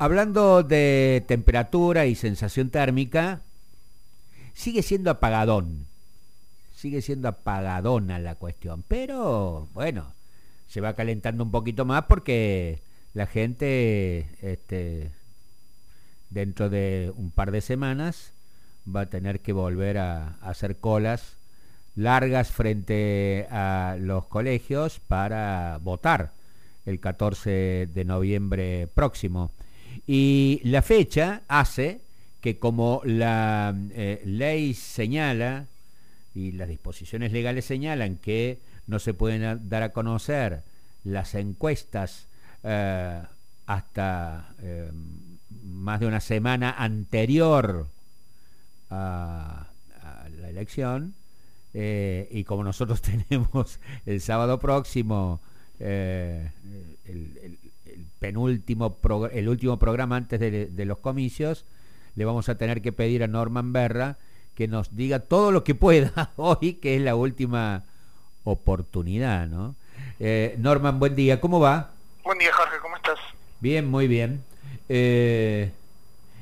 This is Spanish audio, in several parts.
hablando de temperatura y sensación térmica, sigue siendo apagadón. Sigue siendo apagadona la cuestión. Pero, bueno, se va calentando un poquito más porque la gente, este, dentro de un par de semanas, va a tener que volver a, a hacer colas largas frente a los colegios para votar el 14 de noviembre próximo. Y la fecha hace que como la eh, ley señala y las disposiciones legales señalan que no se pueden dar a conocer las encuestas eh, hasta eh, más de una semana anterior a, la elección, y como nosotros tenemos el sábado próximo penúltimo, el último programa antes de, los comicios, le vamos a tener que pedir a Norman Berra que nos diga todo lo que pueda hoy, que es la última oportunidad, ¿no? Eh, Norman, buen día, ¿cómo va? Buen día, Jorge, ¿cómo estás? Bien, muy bien. Eh,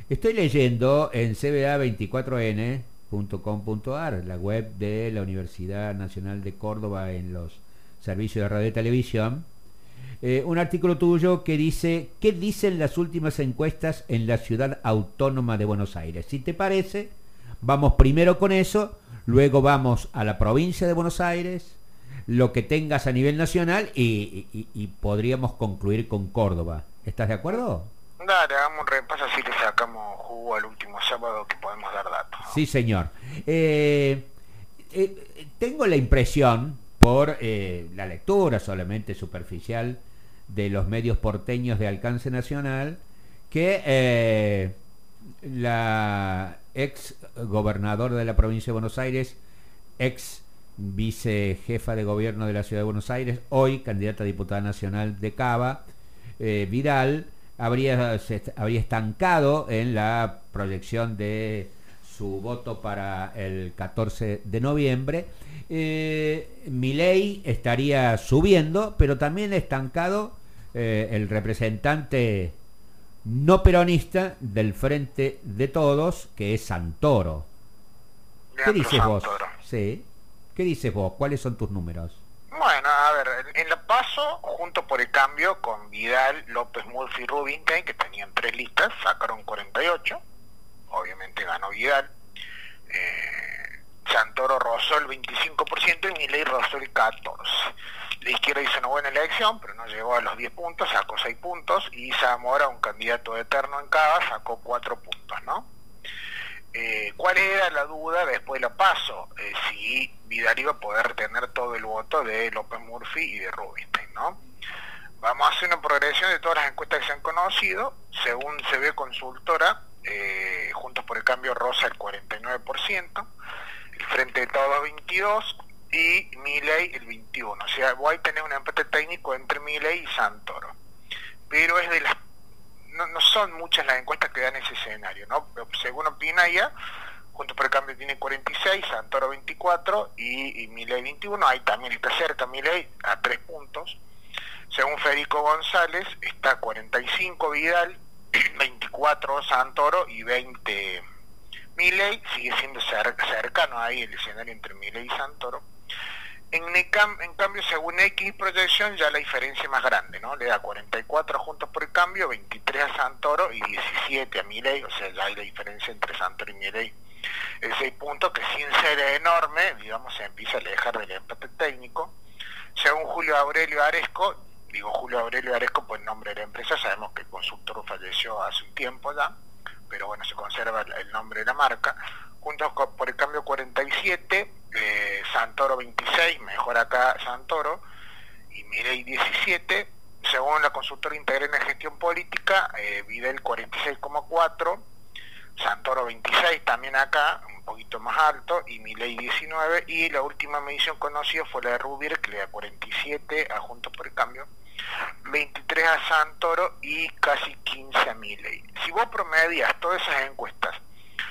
estoy leyendo en cba24n.com.ar, la web de la Universidad Nacional de Córdoba en los servicios de radio y televisión, eh, un artículo tuyo que dice, ¿qué dicen las últimas encuestas en la ciudad autónoma de Buenos Aires? Si te parece, vamos primero con eso, luego vamos a la provincia de Buenos Aires, lo que tengas a nivel nacional y, podríamos concluir con Córdoba. ¿Estás de acuerdo? Dale, hagamos un repaso así que sacamos jugo al último sábado que podemos dar datos. Sí, señor. Eh, eh, tengo la impresión, por la lectura solamente superficial, de los medios porteños de alcance nacional que eh, la ex gobernador de la provincia de Buenos Aires, ex vicejefa de gobierno de la ciudad de Buenos Aires, hoy candidata a diputada nacional de Cava, eh, Vidal, habría, habría estancado en la proyección de su voto para el 14 de noviembre. Eh, Milei estaría subiendo, pero también estancado eh, el representante no peronista del Frente de Todos, que es Santoro. ¿Qué dices vos? Sí. ¿Qué dices vos? ¿Cuáles son tus números? Bueno, a ver, en La Paso, junto por el cambio con Vidal, López, Murphy y Rubinstein, que tenían tres listas, sacaron 48. Obviamente ganó Vidal. Eh, Santoro rozó el 25% y Milei rozó el 14%. La izquierda hizo una buena elección, pero no llegó a los 10 puntos, sacó 6 puntos, y Zamora, un candidato eterno en Cava, sacó 4 puntos, ¿no? Eh, ¿Cuál era la duda después de la paso? Eh, si Vidal iba a poder retener todo el voto de López Murphy y de Rubinstein, ¿no? Vamos a hacer una progresión de todas las encuestas que se han conocido. Según se ve consultora, eh, Juntos por el Cambio rosa el 49%, el Frente de Todos 22%, y Miley el 21. O sea, voy a tener un empate técnico entre Miley y Santoro. Pero es de las no, son muchas las encuestas que dan ese escenario, ¿no? Según opina ella, Juntos por el Cambio tiene 46, Santoro 24 y, y 21. Ahí también está cerca Miley a 3 puntos. Según Federico González, está 45 Vidal, 24 Santoro y 20 Miley. Sigue siendo cercano ahí el escenario entre Miley y Santoro. En, en cambio, según X proyección, ya la diferencia es más grande, ¿no? Le da 44 juntos por el cambio, 23 a Santoro y 17 a Milei, o sea, ya hay la diferencia entre Santoro y Milei. El 6 puntos que sin ser enorme, digamos, se empieza a alejar del empate técnico. Según Julio Aurelio Aresco, digo Julio Aurelio Aresco por el nombre de la empresa, sabemos que el consultor falleció hace un tiempo ya, pero bueno, se conserva el nombre de la marca. Juntos por el cambio 47, eh, Santoro 26, mejor acá Santoro, y Mirei 17, según la consultora integral en gestión política, eh, Videl 46,4, Santoro 26 también acá, un poquito más alto, y Milei 19, y la última medición conocida fue la de Rubier, que le da 47 a Juntos por el Cambio, 23 a Santoro y casi 15 a Milei. Si vos promedias todas esas encuestas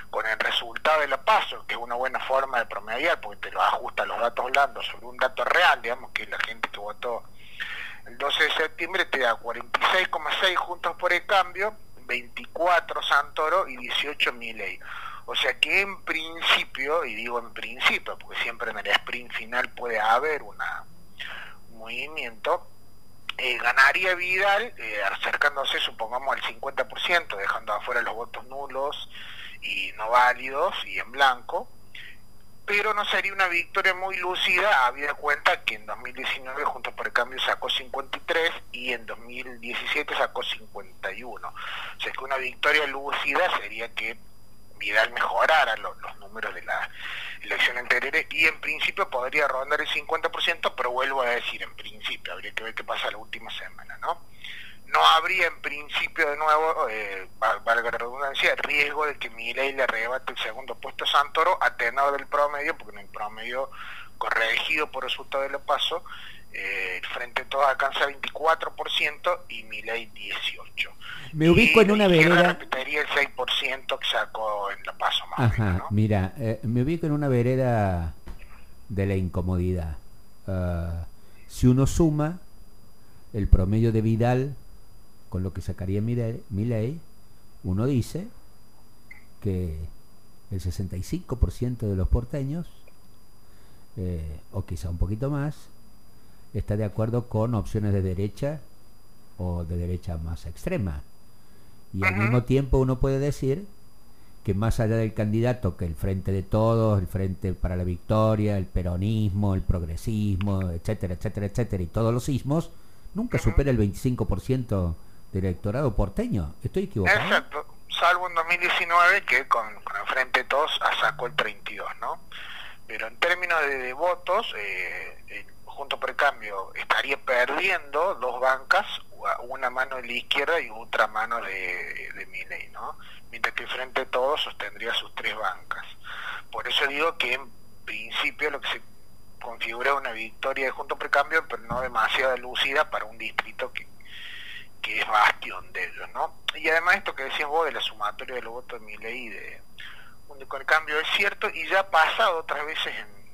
con el resultado de la paso, que es una buena forma de promediar, porque te lo ajusta los datos blandos sobre un dato real, digamos que la gente que votó el 12 de septiembre te da 46,6 juntos por el cambio, 24 Santoro y 18 Milei. O sea que en principio, y digo en principio, porque siempre en el sprint final puede haber un movimiento, eh, ganaría Vidal eh, acercándose, supongamos, al 50%, dejando afuera los votos nulos y no válidos y en blanco, pero no sería una victoria muy lúcida, había cuenta que en 2019 Juntos por el Cambio sacó 53 y en 2017 sacó 51. O sea que una victoria lúcida sería que Vidal mejorara los, números de la elección anterior y en principio podría rondar el 50%, pero vuelvo a decir, en principio, habría que ver qué pasa la última semana, ¿no? no habría en principio de nuevo, eh, valga la redundancia, riesgo de que Milei le arrebate el segundo puesto a Santoro a tenor del promedio, porque en el promedio corregido por resultado de los pasos, eh, frente a todos alcanza 24% y Milei 18%. Me ubico en una vereda... repetiría el 6% que sacó en la paso más Ajá, mira, eh, me ubico en una vereda de la incomodidad. Ah, si uno suma el promedio de Vidal con lo que sacaría mi ley, uno dice que el 65% de los porteños, eh, o quizá un poquito más, está de acuerdo con opciones de derecha o de derecha más extrema. Y al mismo tiempo uno puede decir que más allá del candidato que el Frente de Todos, el Frente para la Victoria, el peronismo, el progresismo, etcétera, etcétera, etcétera, y todos los sismos, nunca supera el 25% electorado porteño. ¿Estoy equivocado? Exacto, salvo en 2019 que con, el Frente Todos sacó el 32, ¿no? Pero en términos de, votos, eh, eh, Junto por el Cambio estaría perdiendo dos bancas, una mano de la izquierda y otra mano de, de Miley, ¿no? Mientras que Frente Todos sostendría sus tres bancas. Por eso digo que en principio lo que se configura una victoria de Junto por el Cambio, pero no demasiado lúcida para un distrito que que es bastión de ellos, ¿no? Y además esto que decías vos de la sumatoria de los votos de mi ley de con el cambio es cierto y ya ha pasado otras veces en,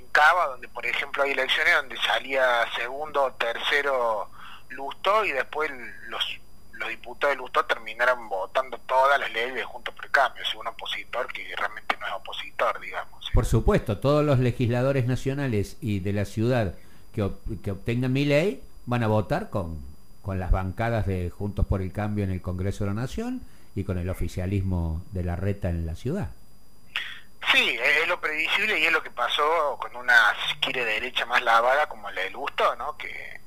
en Cava, donde por ejemplo hay elecciones donde salía segundo o tercero Lustó y después los, los diputados de Lustó terminaron votando todas las leyes junto por el cambio, si un opositor que realmente no es opositor, digamos. Por supuesto, todos los legisladores nacionales y de la ciudad que, que obtengan mi ley van a votar con con las bancadas de Juntos por el Cambio en el Congreso de la Nación y con el oficialismo de la reta en la ciudad. Sí, es previsible y es lo que pasó con una, si derecha más lavada como la del Gusto, ¿no? Que,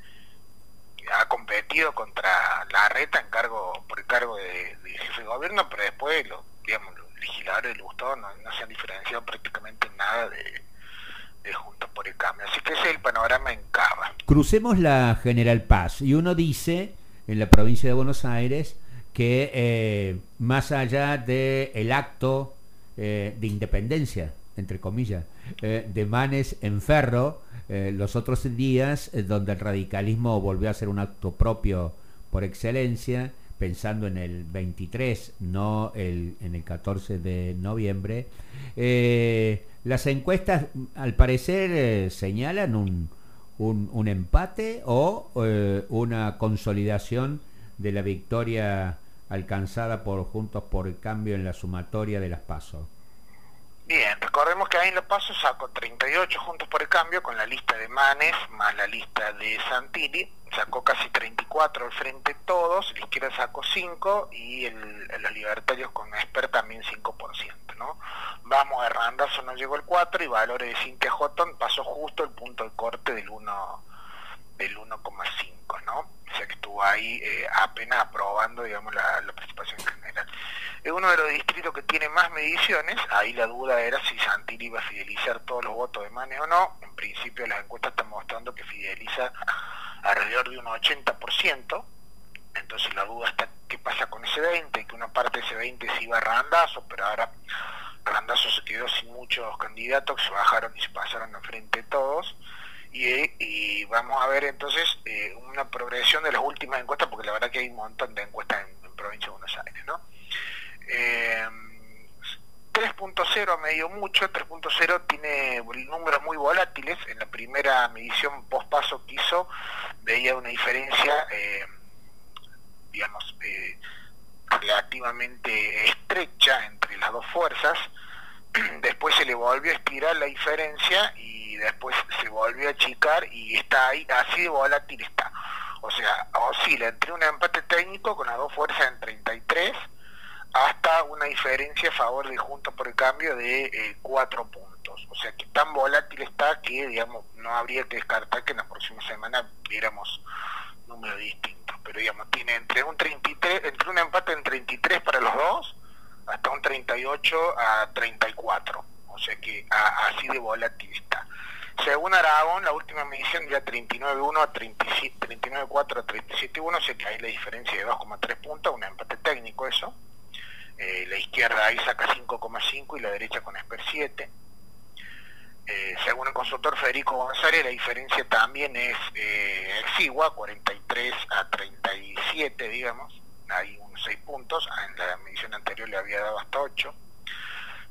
ha competido contra la reta en cargo por el cargo de, jefe de gobierno, pero después los, digamos, los legisladores del Gusto no, no se han diferenciado prácticamente en nada de, de Juntos por el Cambio. Así que ese es el panorama en Cava. Crucemos la General Paz y uno dice en la provincia de Buenos Aires que eh, más allá del el acto eh, de independencia, entre comillas, eh, de Manes en Ferro, los otros días donde el radicalismo volvió a ser un acto propio por excelencia, pensando en el 23, no el, en el 14 de noviembre, las encuestas, al parecer, eh, señalan un, un, empate o eh, una consolidación de la victoria alcanzada por Juntos por el Cambio en la sumatoria de las pasos. Bien, recordemos que ahí en Los Pasos sacó 38 Juntos por el Cambio con la lista de Manes más la lista de Santilli, sacó casi 34 al frente todos, la izquierda sacó 5 y los libertarios con Esper también 5%, ¿no? Vamos, Randazo no llegó el 4 y Valores de Cintia Houghton pasó justo el punto de corte del 1 del 1,5, ¿no? O sea que estuvo ahí eh, apenas aprobando, digamos, la, la participación general es uno de los distritos que tiene más mediciones, ahí la duda era si Santilli iba a fidelizar todos los votos de Manes o no, en principio las encuestas están mostrando que fideliza alrededor de un 80%, entonces la duda está qué pasa con ese 20, que una parte de ese 20 se iba a Randazo, pero ahora Randazo se quedó sin muchos candidatos, se bajaron y se pasaron al frente todos, y, vamos a ver entonces eh, una progresión de las últimas encuestas, porque la verdad que hay un montón de encuestas en, en provincia de Buenos Aires, ¿no? Eh, 3.0 medio mucho, 3.0 tiene números muy volátiles. En la primera medición post paso que hizo veía una diferencia, eh, digamos, eh, relativamente estrecha entre las dos fuerzas, después se le volvió a estirar la diferencia y después se volvió a achicar y está ahí, así de volátil está. O sea, oscila entre un empate técnico con las dos fuerzas en 33 hasta una diferencia a favor de Juntos por el Cambio de eh, cuatro puntos. O sea que tan volátil está que, digamos, no habría que descartar que en la próxima semana viéramos números distintos. Pero, digamos, tiene entre un 33, entre un empate en 33 para los dos, hasta un 38 a 34. O sea que así de volátil está. Según Aragón, la última medición ya 39.1 a 39.4 a 37.1, o sea que hay la diferencia de 2,3 puntos, un empate técnico eso. Eh, la izquierda ahí saca 5,5 y la derecha con Esper 7. Eh, según el consultor Federico González, la diferencia también es eh, exigua, 43 a 37, digamos, hay unos 6 puntos, en la medición anterior le había dado hasta 8.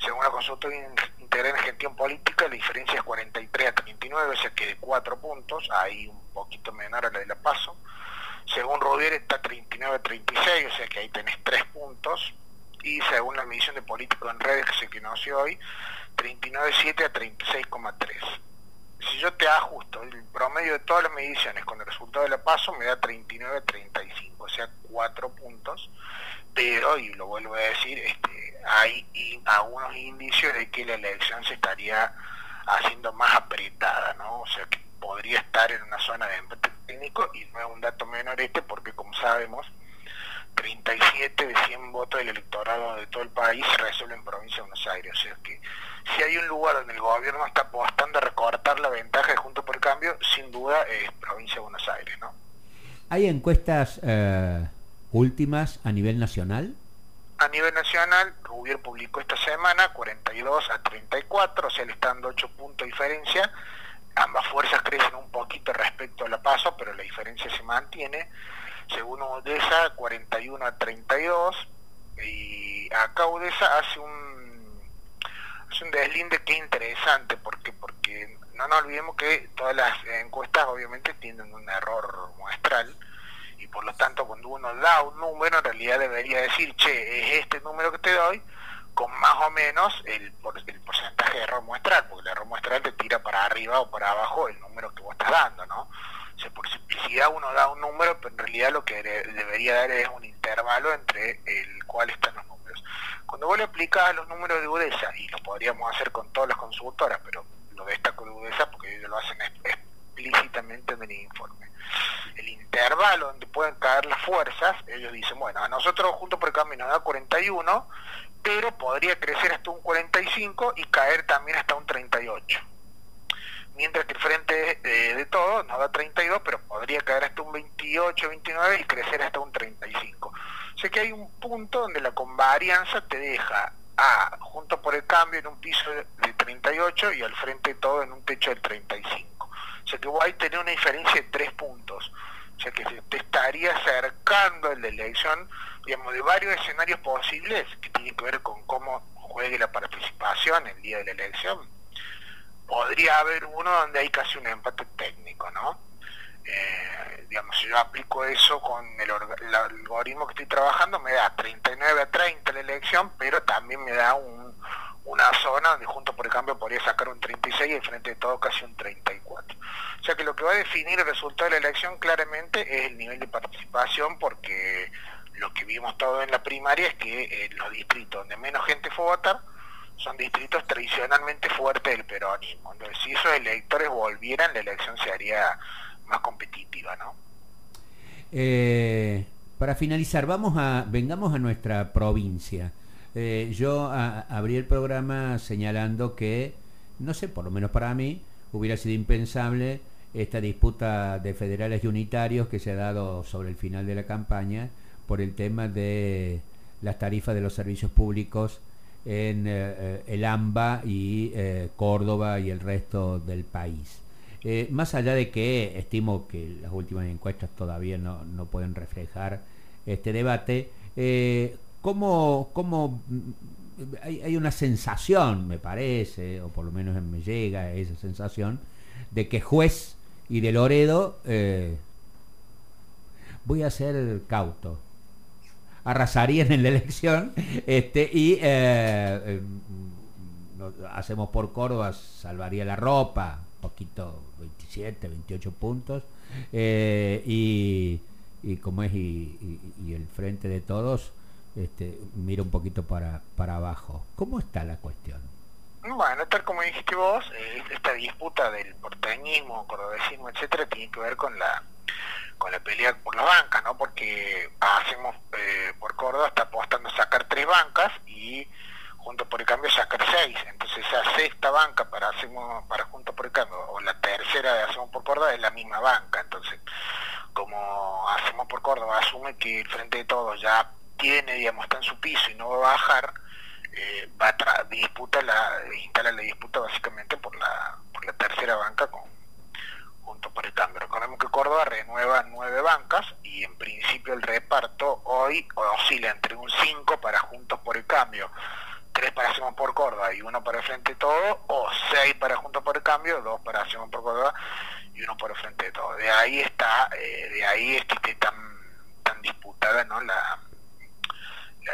Según la consultora integral en gestión política, la diferencia es 43 a 39, o sea que de 4 puntos, hay un poquito menor a la de la PASO. Según Rubier está 39 a 36, o sea que ahí tenés 3 puntos y según la medición de político en redes que se conoció hoy, 39,7 a 36,3. Si yo te ajusto el promedio de todas las mediciones con el resultado de la paso, me da 39,35, o sea, 4 puntos, pero, y lo vuelvo a decir, este, hay algunos indicios de que la elección se estaría haciendo más apretada, ¿no? O sea, que podría estar en una zona de empate técnico, y no es un dato menor este, porque como sabemos, 37 de 100 votos del electorado de todo el país se resuelve en provincia de Buenos Aires. O sea que si hay un lugar donde el gobierno está apostando a recortar la ventaja de Junto por el Cambio, sin duda es provincia de Buenos Aires. ¿no? ¿Hay encuestas eh, últimas a nivel nacional? A nivel nacional, Rubier publicó esta semana 42 a 34, o sea, le están dando 8 puntos de diferencia. Ambas fuerzas crecen un poquito respecto a la paso, pero la diferencia se mantiene según Udesa 41 a 32 y acá Udesa hace un hace un deslinde que interesante porque porque no nos olvidemos que todas las encuestas obviamente tienen un error muestral y por lo tanto cuando uno da un número en realidad debería decir che es este número que te doy con más o menos el, el porcentaje de error muestral porque el error muestral te tira para arriba o para abajo el número que vos estás dando no por simplicidad uno da un número, pero en realidad lo que debería dar es un intervalo entre el cual están los números. Cuando vos le aplicás los números de UDESA, y lo podríamos hacer con todas las consultoras, pero lo destaco de UDESA porque ellos lo hacen explícitamente en el informe. El intervalo donde pueden caer las fuerzas, ellos dicen, bueno, a nosotros junto por el cambio nos da 41, pero podría crecer hasta un 45 y caer también hasta un 38 mientras que el frente eh, de todo nos da 32, pero podría caer hasta un 28, 29 y crecer hasta un 35. O sea que hay un punto donde la convarianza te deja a junto por el cambio en un piso de 38 y al frente de todo en un techo del 35. O sea que vos ahí tenés una diferencia de 3 puntos. O sea que te estaría acercando el de elección, digamos, de varios escenarios posibles que tienen que ver con cómo juegue la participación el día de la elección podría haber uno donde hay casi un empate técnico, ¿no? Eh, digamos, si yo aplico eso con el, algoritmo que estoy trabajando, me da 39 a 30 la elección, pero también me da una zona donde junto por el cambio podría sacar un 36 y frente de todo casi un 34. O sea que lo que va a definir el resultado de la elección claramente es el nivel de participación porque lo que vimos todo en la primaria es que en los distritos donde menos gente fue a votar, son distritos tradicionalmente fuertes del peronismo. Entonces, si esos electores volvieran, la elección se haría más competitiva, ¿no? Eh, para finalizar, vamos a, vengamos a nuestra provincia. Eh, yo abrí el programa señalando que, no sé, por lo menos para mí, hubiera sido impensable esta disputa de federales y unitarios que se ha dado sobre el final de la campaña por el tema de las tarifas de los servicios públicos en eh, eh, el AMBA y eh, Córdoba y el resto del país. más allá de que estimo que las últimas encuestas todavía no, no pueden reflejar este debate, ¿cómo, mm, hay, hay, una sensación, me parece, o por lo menos me llega esa sensación, de que juez y de Loredo, voy a ser cauto, arrasarían en la elección este, y eh, hacemos por Córdoba, salvaría la ropa, poquito, 27, 28 puntos, eh, y, y, como es, y, el frente de todos, este, mira un poquito para, para abajo. ¿Cómo está la cuestión? Bueno, tal como dijiste vos, eh, esta disputa del porteñismo, cordobesismo, etcétera, tiene que ver con la con la pelea por las bancas, ¿no? Porque hacemos eh, por Córdoba está apostando a sacar tres bancas y junto por el cambio sacar seis. Entonces esa sexta banca para hacemos para junto por el cambio o la tercera de hacemos por Córdoba es la misma banca. Entonces como hacemos por Córdoba asume que el frente de todos ya tiene, digamos, está en su piso y no va a bajar, eh, va a disputa la, instala la disputa básicamente por la, por la tercera banca con junto por el cambio. Recordemos que Córdoba renueva nueve bancas y en principio el reparto hoy oscila entre un 5 para Juntos por el Cambio, tres para Hacemos por Córdoba y uno para el Frente de Todo, o seis para Juntos por el Cambio, dos para Hacemos por Córdoba y uno por el Frente de Todo. De ahí está, eh, de ahí es que esté tan, tan disputada ¿no? la,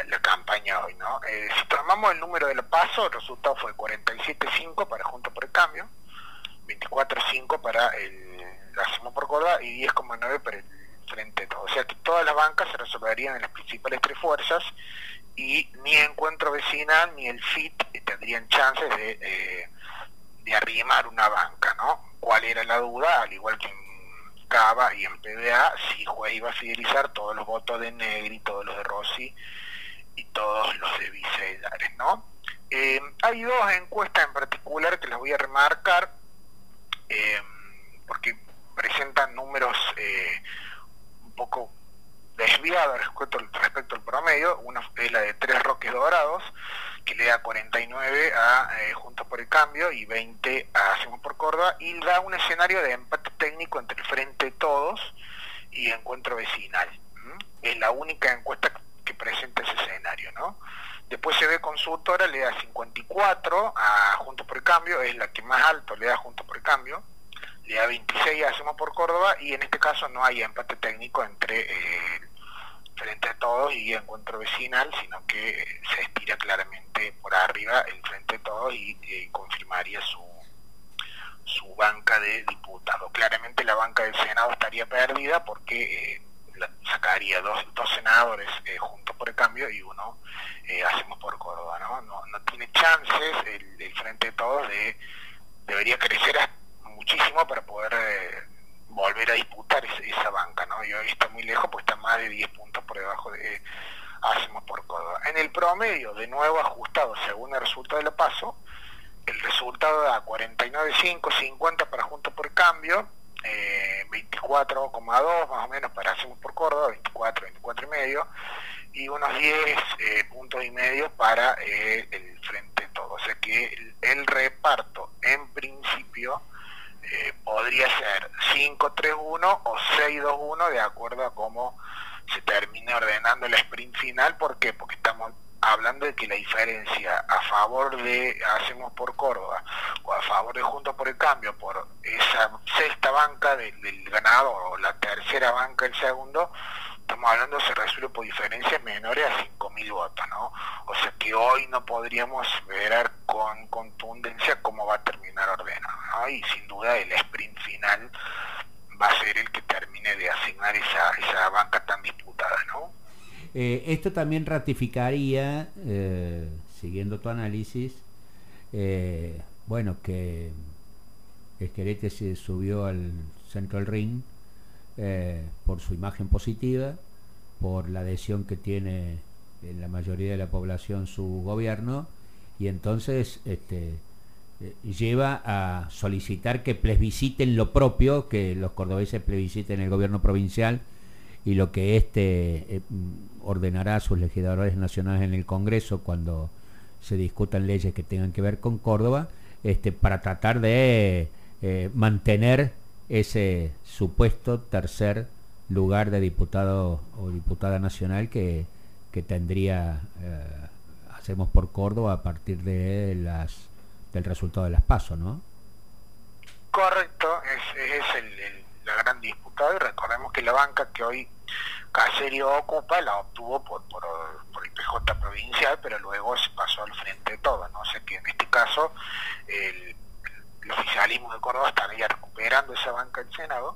la, campaña hoy. ¿no? Eh, si tomamos el número de los pasos, el resultado fue 47-5 para Juntos por el Cambio, 24-5 para el Hacemos por Córdoba y 10,9 para el Frente Todo. O sea que todas las bancas se resolverían en las principales tres fuerzas y ni Encuentro Vecinal ni el FIT tendrían chances de, eh, de arrimar una banca, ¿no? ¿Cuál era la duda? Al igual que en Cava y en PBA, si Juez iba a fidelizar todos los votos de Negri, todos los de Rossi y todos los de Vicedares, ¿no? Eh, hay dos encuestas en particular que las voy a remarcar, eh, porque presentan números un poco desviado respecto, respecto al promedio, una es la de Tres Roques Dorados, que le da 49 a eh, Juntos por el Cambio y 20 a Hacemos por Córdoba, y da un escenario de empate técnico entre Frente Todos y Encuentro Vecinal. Es la única encuesta que presenta ese escenario, ¿no? Después se ve consultora, le da 54 a Juntos por el Cambio, es la que más alto le da Juntos por el Cambio, le da 26 a Hacemos por Córdoba, y en este caso no hay empate técnico entre eh, frente a todos y encuentro vecinal, sino que se estira claramente por arriba el frente a todos y, confirmaría su, su banca de diputados. Claramente la banca del Senado estaría perdida porque eh, sacaría dos, dos senadores eh, juntos por el cambio y uno eh, hacemos por Córdoba. ¿no? No, no tiene chances el, el, frente de todos de debería crecer muchísimo para poder volver a disputar esa, banca, ¿no? Y hoy está muy lejos, pues está más de 10 puntos por debajo de Hacemos por Córdoba. En el promedio, de nuevo ajustado según el resultado de la paso, el resultado da 49,5, 50 para Juntos por Cambio, 24,2 eh, más o menos para Hacemos por Córdoba, 24, 24 y medio, y unos 10 eh, puntos y medio para eh, el Frente Todo. O sea que el reparto, en principio, eh, podría ser 5-3-1 o 6-2-1 de acuerdo a cómo se termine ordenando el sprint final. ¿Por qué? Porque estamos hablando de que la diferencia a favor de Hacemos por Córdoba o a favor de Juntos por el Cambio por esa sexta banca del, del ganador o la tercera banca el segundo estamos hablando se resuelve por diferencias menores a 5.000 votos, ¿no? O sea que hoy no podríamos ver con contundencia cómo va a terminar ordenado, ¿no? Y sin duda el sprint final va a ser el que termine de asignar esa, esa banca tan disputada, ¿no? Eh, esto también ratificaría, eh, siguiendo tu análisis, eh, bueno, que Esquelete se subió al centro del ring eh, por su imagen positiva, por la adhesión que tiene en la mayoría de la población su gobierno, y entonces este, eh, lleva a solicitar que plebisciten lo propio, que los cordobeses plebisciten el gobierno provincial y lo que éste eh, ordenará a sus legisladores nacionales en el Congreso cuando se discutan leyes que tengan que ver con Córdoba, este, para tratar de mantener ese supuesto tercer lugar de diputado o diputada nacional que, que tendría eh, hacemos por Córdoba a partir de las del resultado de las pasos, ¿no? Correcto, es, es el, la gran disputada y recordemos que la banca que hoy Caserio ocupa la obtuvo por, por, el PJ provincial, pero luego se pasó al frente de todo, ¿no? sé que en este caso el, oficialismo de Córdoba estaría recuperando esa banca del Senado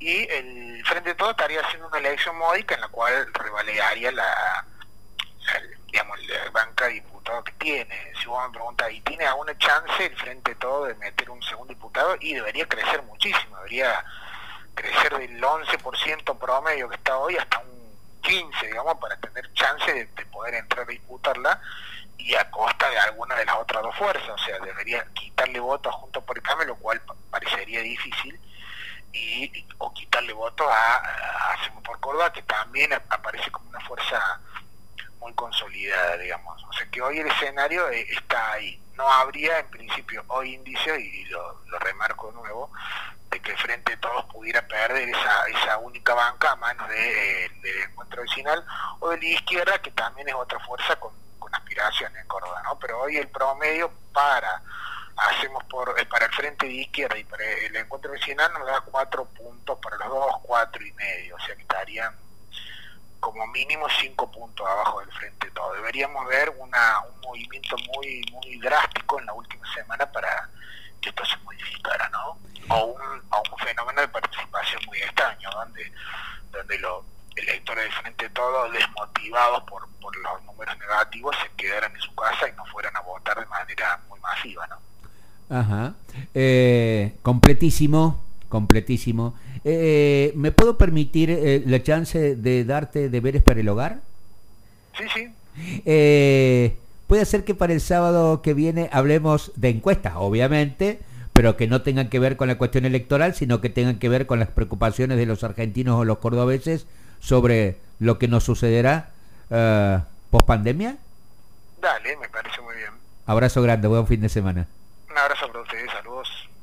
y el Frente de Todo estaría haciendo una elección módica en la cual revalidaría la, de diputados que tiene. Si vos me preguntas, ¿y tiene alguna chance el Frente Todo de meter un segundo diputado? Y debería crecer muchísimo, debería crecer del 11% promedio que está hoy hasta un 15, digamos, para tener chance de, poder entrar a disputarla y a costa de alguna de las otras dos fuerzas, o sea, debería quitarle votos junto por el cambio, lo cual parecería difícil, y o quitarle votos a, a por Córdoba, que también aparece como una fuerza muy consolidada, digamos. O sea hoy el escenario eh, está ahí. No habría en principio hoy indicios, y lo, lo remarco de nuevo, de que frente a todos pudiera perder esa, esa única banca a manos de, del encuentro vecinal o de izquierda, que también es otra fuerza con, con aspiraciones en Córdoba. Pero hoy el promedio para hacemos por eh, para el frente de izquierda y para el encuentro vecinal nos da cuatro puntos para los dos, cuatro y medio, o sea que estarían como mínimo cinco puntos abajo del frente todo. Deberíamos ver una, un movimiento muy muy drástico en la última semana para que esto se modificara, ¿no? O un, un fenómeno de participación muy extraño, donde, donde los electores del frente todo, desmotivados por, por los números negativos, se quedaran en su casa y no fueran a votar de manera muy masiva, ¿no? Ajá. Eh, completísimo, completísimo. Eh, ¿Me puedo permitir eh, la chance de darte deberes para el hogar? Sí, sí. puede ser que para el sábado que viene hablemos de encuestas, obviamente, pero que no tengan que ver con la cuestión electoral, sino que tengan que ver con las preocupaciones de los argentinos o los cordobeses sobre lo que nos sucederá post pandemia. Dale, me parece muy bien. Abrazo grande, buen fin de semana.